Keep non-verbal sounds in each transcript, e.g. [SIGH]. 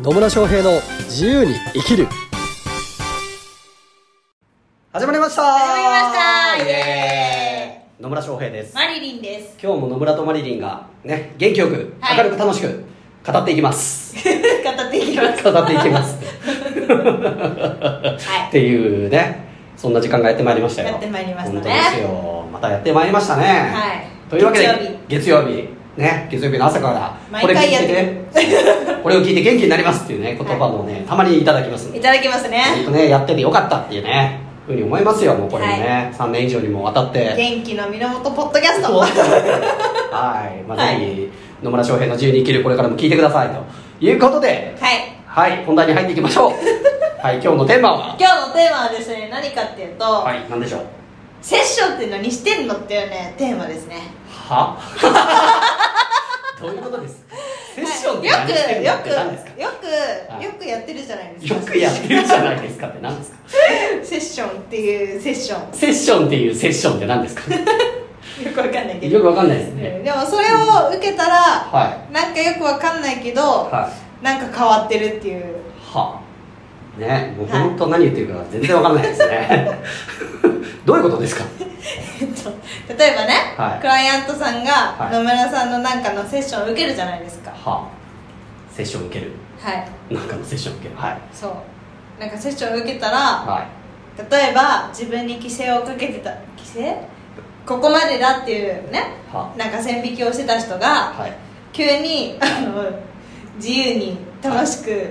野村翔平の自由に生きる。始まりました。始まりました。イエーイ。野村翔平です。マリリンです。今日も野村とマリリンがね元気よくはい。明るく楽しく [LAUGHS] 語っていきます、語っていきます。語っていきます。はっていうねそんな時間がやってまいりましたよ。やってまいりましたね。本当ですよ。またやってまいりましたね。はい。というわけで月曜日。月曜日ね月曜日の朝から毎これ聞いててね。[LAUGHS] これを聞いて元気になりますっていうね言葉もね、たまにいただきますいいただきます本ね当ねやっててよかったっていうねふうに思いますよもうこれもね、3年以上にもわたって。元気の源ポッドキャスト。はい、[LAUGHS] まあ、はい。ぜひ野村翔平の自由に生きるこれからも聞いてくださいと。いうことではい。はい。本題に入っていきましょう。[LAUGHS] はい。今日のテーマは？今日のテーマはですね何かっていうと、はい。何でしょう？セッションって何してんのっていうねテーマですね。は？どういうことです。セッションよくはいよくよくやってるじゃないですよかくやってるじゃないですかって何ですか？セッションっていうセッション。セッションっていうセッションって何ですか？[LAUGHS] よくわかんないけど。よくわかんないですね。でもそれを受けたらはなんかよくわかんないけど、いはい。なんか変わってるっていう。はあ。ねもう本当何言ってるか全然わかんないですね。[LAUGHS] どういうことですか？と例えばね、はい。クライアントさんがはい。野村さんのなんかのセッションを受けるじゃないですか。はあ。セッション受ける。はい。なんかのセッション受ける。はい。そう。なんかセッションを受けたらは例えば自分に規制をかけてた規制？ここまでだっていうねいはなんか線引きをしてた人があはい。急にあの自由に楽しく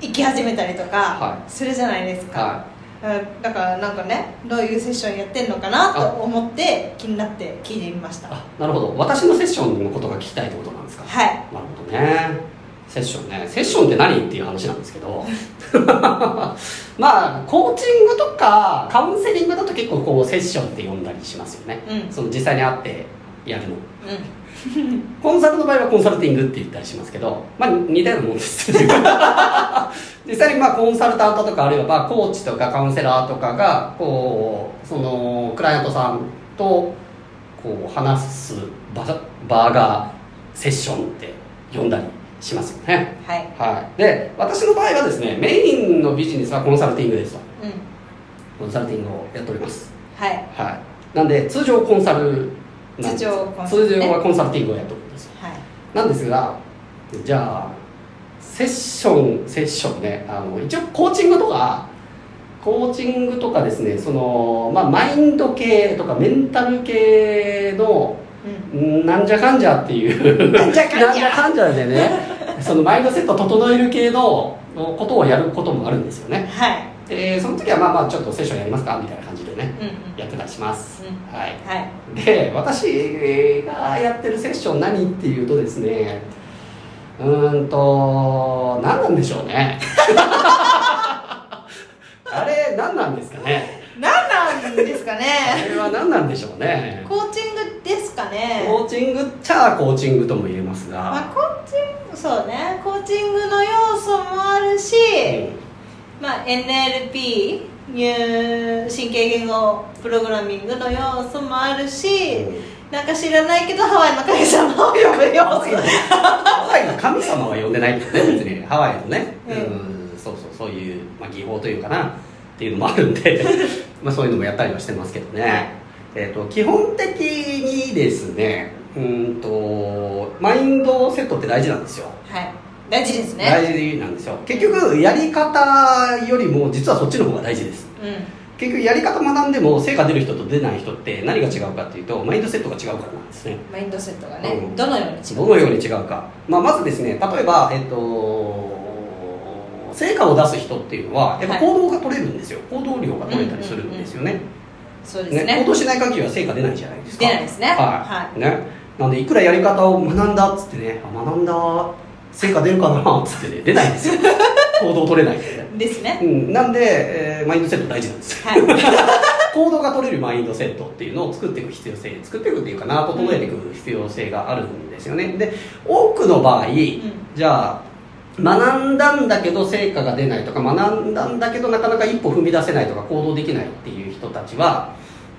生き始めたりとかはするじゃないですか、はうんだからなんかねどういうセッションやってんのかなと思って気になって聞いてみました。あなるほど。私のセッションのことが聞きたいってことなんですか？はい。なるほどね。セッションね。セッションって何っていう話なんですけど。[LAUGHS] まあコーチングとかカウンセリングだと結構こうセッションって呼んだりしますよね、うん。その実際に会ってやるの。う [LAUGHS] コンサルの場合はコンサルティングって言ったりしますけどまあ似たようなもんです。[LAUGHS] 実際にまあコンサルタントとかあるいはまあコーチとかカウンセラーとかがこうそのクライアントさんとこう話す場場がセッションって呼んだりしますよね。んはい。はい。で私の場合はですねメインのビジネスはコンサルティングですとうん。コンサルティングをやっております。はい。はい。なんで通常コンサル通常コンサルね通常はコンサルティングをやっておるんですよ。はい。なんですがじゃあセッションセッションね。あの一応コーチングとかコーチングとかですねその、まあ、マインド系とかメンタル系のうん。んなんじゃかんじゃっていう。なんじゃかんじゃ。でねそのマインドセットを整える系のことをやることもあるんですよね。はい。でその時はまあまあちょっとセッションやりますかみたいなねうんうん。やってたりします、うん。はい。はい。で私がやってるセッション何っていうとですねうーんと何なんでしょうね。[LAUGHS] あれ何なんですかね。何なんですかあねれは何なんでしょうね。コーチングですかね。コーチングっちゃコーチングとも言えますまあが、コーチングそうね。コーチングの要素もあるし、まあ、NLP ニュー神経言語プログラミングの要素もあるし、なんか知らないけどハワイの神様を呼ぶ要素。ハワイの神様は呼んでないけどね [LAUGHS] 別にハワイのね、ううん。ん、そうそうそういう、まあ、技法というかなっていうのもあるんで。[LAUGHS] まあそういうのもやったりはしてますけどね、えー、と基本的にですねうんとマインドセットって大事なんですよ。はい大事ですね。大事なんですよ。結局やり方よりも実はそっちの方が大事です。うん。結局やり方学んでも成果出る人と出ない人って何が違うかっていうとマインドセットが違うからなんですね。マインドセットがね、うん。どのように違うどのように違うか、まあ、まずですね例えば、えっと、成果を出す人っていうのはやっぱ行動が取れるんですよ、行動量が取れたりするんですよね,、そうですね。行動しない限りは成果出ないじゃないですか。出ないですね。はい、はねなんでいくらやり方を学んだっつってねあ学んだ成果出るかなっつってね出ないんですよ。[LAUGHS] 行動取れないんで。すね。うん、なんで、えーマインドセット大事なんですよ。はい。[LAUGHS] 行動が取れるマインドセットっていうのを作っていく必要性作っていくっていうかな整えていく必要性があるんですよね。で多くの場合、じゃあ学んだんだけど成果が出ないとか学んだんだけどなかなか一歩踏み出せないとか行動できないっていう人たちは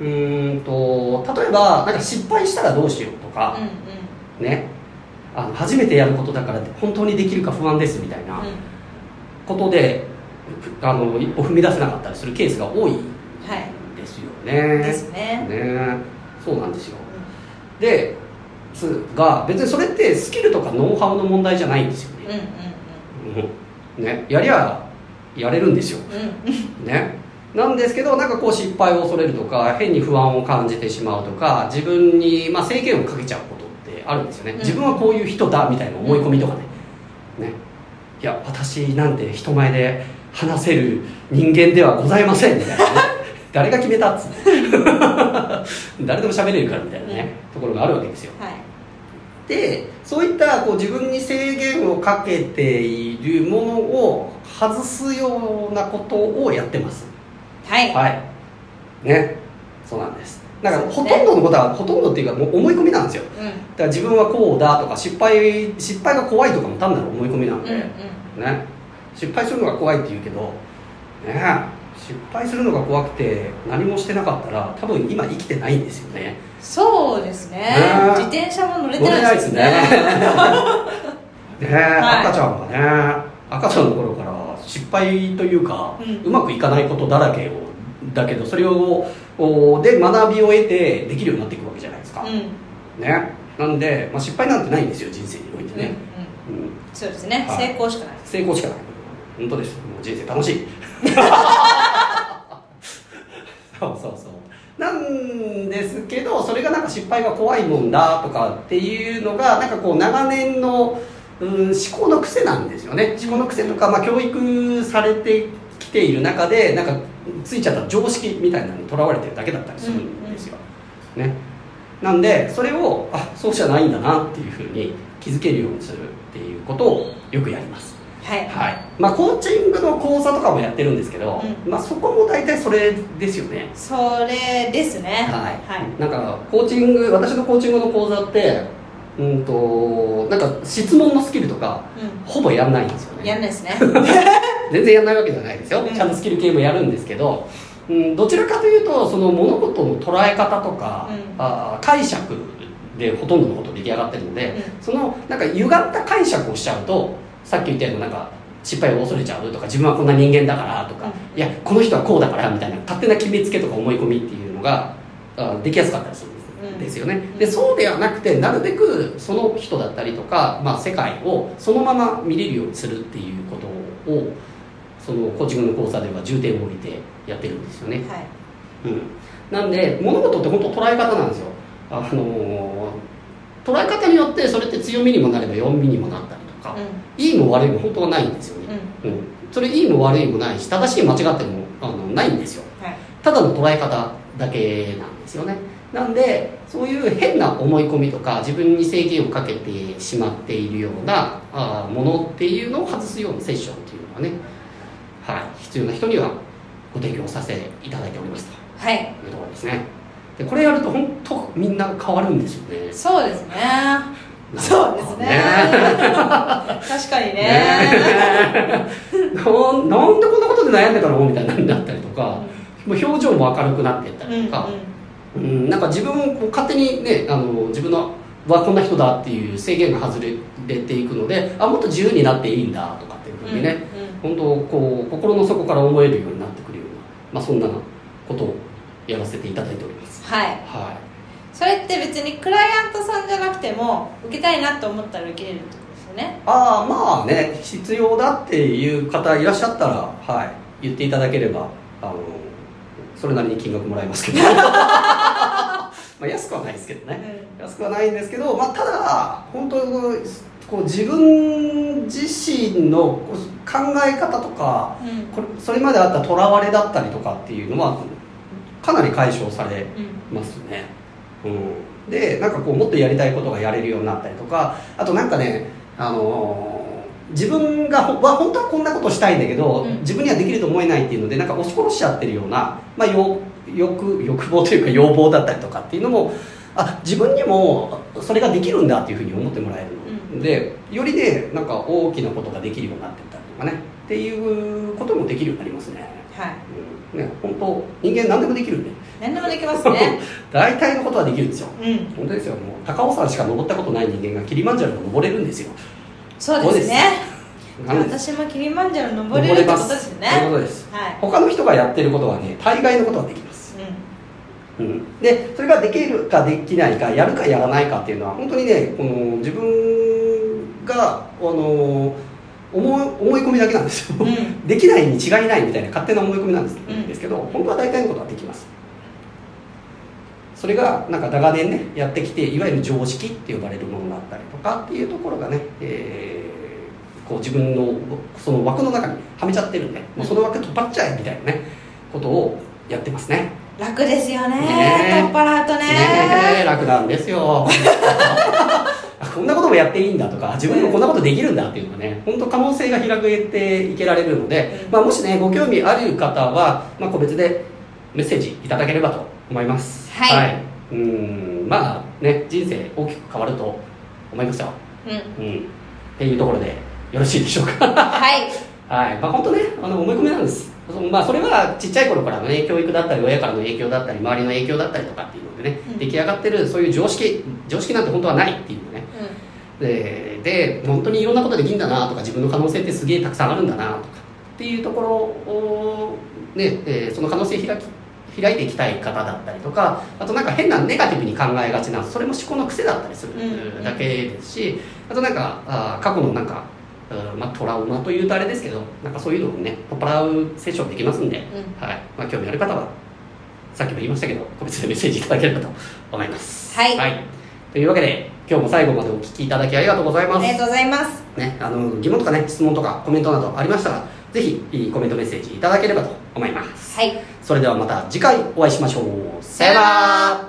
うーんと例えばなんか失敗したらどうしようとかうん、ねあの初めてやることだから本当にできるか不安ですみたいな、うん。ことであの一歩踏み出せなかったりするケースが多いはいですよね。ですね。ね。そうなんですよ。ですが別にそれってスキルとかノウハウの問題じゃないんですようんうんね、うん。ね。やりゃやれるんですよ。うん。うんね。なんですけどなんかこう失敗を恐れるとか変に不安を感じてしまうとか自分に、まあ、制限をかけちゃうこあるんですよね、うん。自分はこういう人だみたいな思い込みとかね,、ね。いや私なんて人前で話せる人間ではございませんみたいなね。[LAUGHS] 誰が決めたっつって [LAUGHS] 誰でも喋れるからみたいなね、ところがあるわけですよ。はい。でそういったこう自分に制限をかけているものを外すようなことをやってます。はい。はい。ね。そうなんですだからほとんどのことはほとんどっていうかもう思い込みなんですよ。うん。だから自分はこうだとか失敗失敗が怖いとかも単なる思い込みなんで、うんうん。ね。失敗するのが怖いって言うけどね。失敗するのが怖くて何もしてなかったら多分今生きてないんですよね。そうですね。ね。自転車も乗れてないいですすね。[LAUGHS] ね。はい。赤ちゃんがね赤ちゃんの頃から失敗というか、ううんまくいかないことだらけをだけどそれをおで学びを得てできるようになっていくわけじゃないですか、うん。ね。なんで、まあ、失敗なんてないんですよ人生においてうんうんね、うん。そうですね。はい。成功しかない。成功しかない。本当です。もう人生楽しい。[LAUGHS] そうそうそう。なんですけどそれがなんか失敗が怖いもんだとかっていうのがなんかこう長年の、うん、思考の癖なんですよね。思考の癖とか、まあ、教育されてきている中でなんかついちゃった常識みたいなのにとらわれてるだけだったりするんですよ、ね。なんでそれをあそうじゃないんだなっていうふうに気づけるようにするっていうことをよくやります。はい。はい。まあコーチングの講座とかもやってるんですけど、うまあそこも大体それですよね。それですね。はい、はい。なんかコーチング私のコーチングの講座ってうんとなんか質問のスキルとかうほぼやんないんですよね。んやんないですね [LAUGHS] 全然やんないわけじゃないですよ、うん。ちゃんとスキル系もやるんですけど、うん、どちらかというとその物事の捉え方とか、うん。あー解釈でほとんどのこと出来上がってるので、うそのなんか歪った解釈をしちゃうとさっき言ったようななんか失敗を恐れちゃうとか自分はこんな人間だからとか、うん。いやこの人はこうだからみたいな勝手な決めつけとか思い込みっていうのがあできやすかったりするん。です,、よね。でそうではなくてなるべくその人だったりとか、まあ、世界をそのまま見れるようにするっていうことをそのコーチングの講座では重点を置いてやってるんですよね、はい。うん、なんで物事って本当捉え方なんですよ。あのー捉え方によってそれって強みにもなれば弱みにもなったりとか、ういいも悪いも本当はないんですよね、んうん。うん。それいいも悪いもないし正しい間違ってもあのないんですよ。はい。ただの捉え方だけなんですよね。なんでそういう変な思い込みとか自分に制限をかけてしまっているようなあーものっていうのを外すようなセッションっていうのはね、はい、必要な人にはご提供させていただいておりますとはい。いうところですね。でこれやると本当みんな変わるんですよね。そうですね。そうですね。[LAUGHS] 確かにね。ね。[LAUGHS] なんなんでこんなことで悩んでたの？みたいになったりとか、もう表情も明るくなっていったうんうん。りとか、うんなんか自分をこう勝手にねあの自分のはこんな人だっていう制限が外れていくのであもっと自由になっていいんだとかっていうふうにね、本当こう心の底から思えるようになってくるような、まあ、そんなことをやらせていただいております。はい。はそれって別にクライアントさんじゃなくても受けたいなと思ったら受けれるってことですよね。いああまあね必要だっていう方いらっしゃったらはい言っていただければあのそれなりに金額もらいますけど。[LAUGHS] まあ安くはないですけどね、安くはないんですけど、まあ、ただ本当こう自分自身の考え方とかうん。これそれまであったとらわれだったりとかっていうのはかなり解消されうんますね、うん、でなんかこうもっとやりたいことがやれるようになったりとかあとなんかねあのー自分がほは本当はこんなことしたいんだけど、うん。自分にはできると思えないっていうのでなんか押し殺しちゃってるような、まあ、欲欲欲望というか要望だったりとかっていうのもあ自分にもそれができるんだっていうふうに思ってもらえるので、よりねなんか大きなことができるようになってったりとかね。っていうこともできるようになりますね、はい。うん、ね本当人間何でもできるんで。何でもできますね。[LAUGHS] 大体のことはできるんですよ。うん。本当ですよ。もう高尾山しか登ったことない人間がキリマンジャロが登れるんですよ。そうですね。私もキリマンジャロ登れるってことですよね。そういうことです、はい。他の人がやってることはね大概のことはできます、うん、でそれができるかできないかやるかやらないかっていうのは本当にねこの自分があの思い思い込みだけなんですよ、うん。[LAUGHS] できないに違いないみたいな勝手な思い込みなんです,、うん。ですけど本当は大体のことはできます。それがなんか長年ねやってきていわゆる常識って呼ばれるものだったりとかっていうところがね、えーこう自分のその枠の中にはめちゃってるんでもうその枠取っ払っちゃえみたいなねことをやってますね。楽ですよね。ねえ。取っ払うとね。ねえ楽なんですよ [LAUGHS] こんなこともやっていいんだとか自分もこんなことできるんだっていうのがね本当可能性が開けていけられるので、うん。まあ、もしねご興味ある方は、まあ、個別でメッセージいただければと思います。はい。うんまあね人生大きく変わると思いますよ、うん。うん、っていうところでよろしいでしょうか。はい。[LAUGHS] はい、まあ本当ね、あの思い込みなんです。そまあそれはちっちゃい頃からのね、教育だったり、親からの影響だったり、周りの影響だったりとかっていうのでね、うん。出来上がってるそういう常識、常識なんて本当はないっていうのね。で、で、本当にいろんなことできるんだなとか、自分の可能性ってすげえたくさんあるんだなとかっていうところを、ね、えーその可能性開き、開いていきたい方だったりとかあとなんか変なネガティブに考えがちなそれも思考の癖だったりするうん。だけですしあとなんかあー過去のなんかうんまあ、トラウマというとあれですけどなんかそういうのをね取っ払うセッションできますんで、うん。はい。まあ、興味ある方はさっきも言いましたけど個別でメッセージいただければと思います。はい。というわけで今日も最後までお聞きいただきありがとうございます。ありがとうございます。ね、あの疑問とかね質問とかコメントなどありましたらぜひいいコメントメッセージいただければと思います。はい。それではまた次回お会いしましょう。さよなら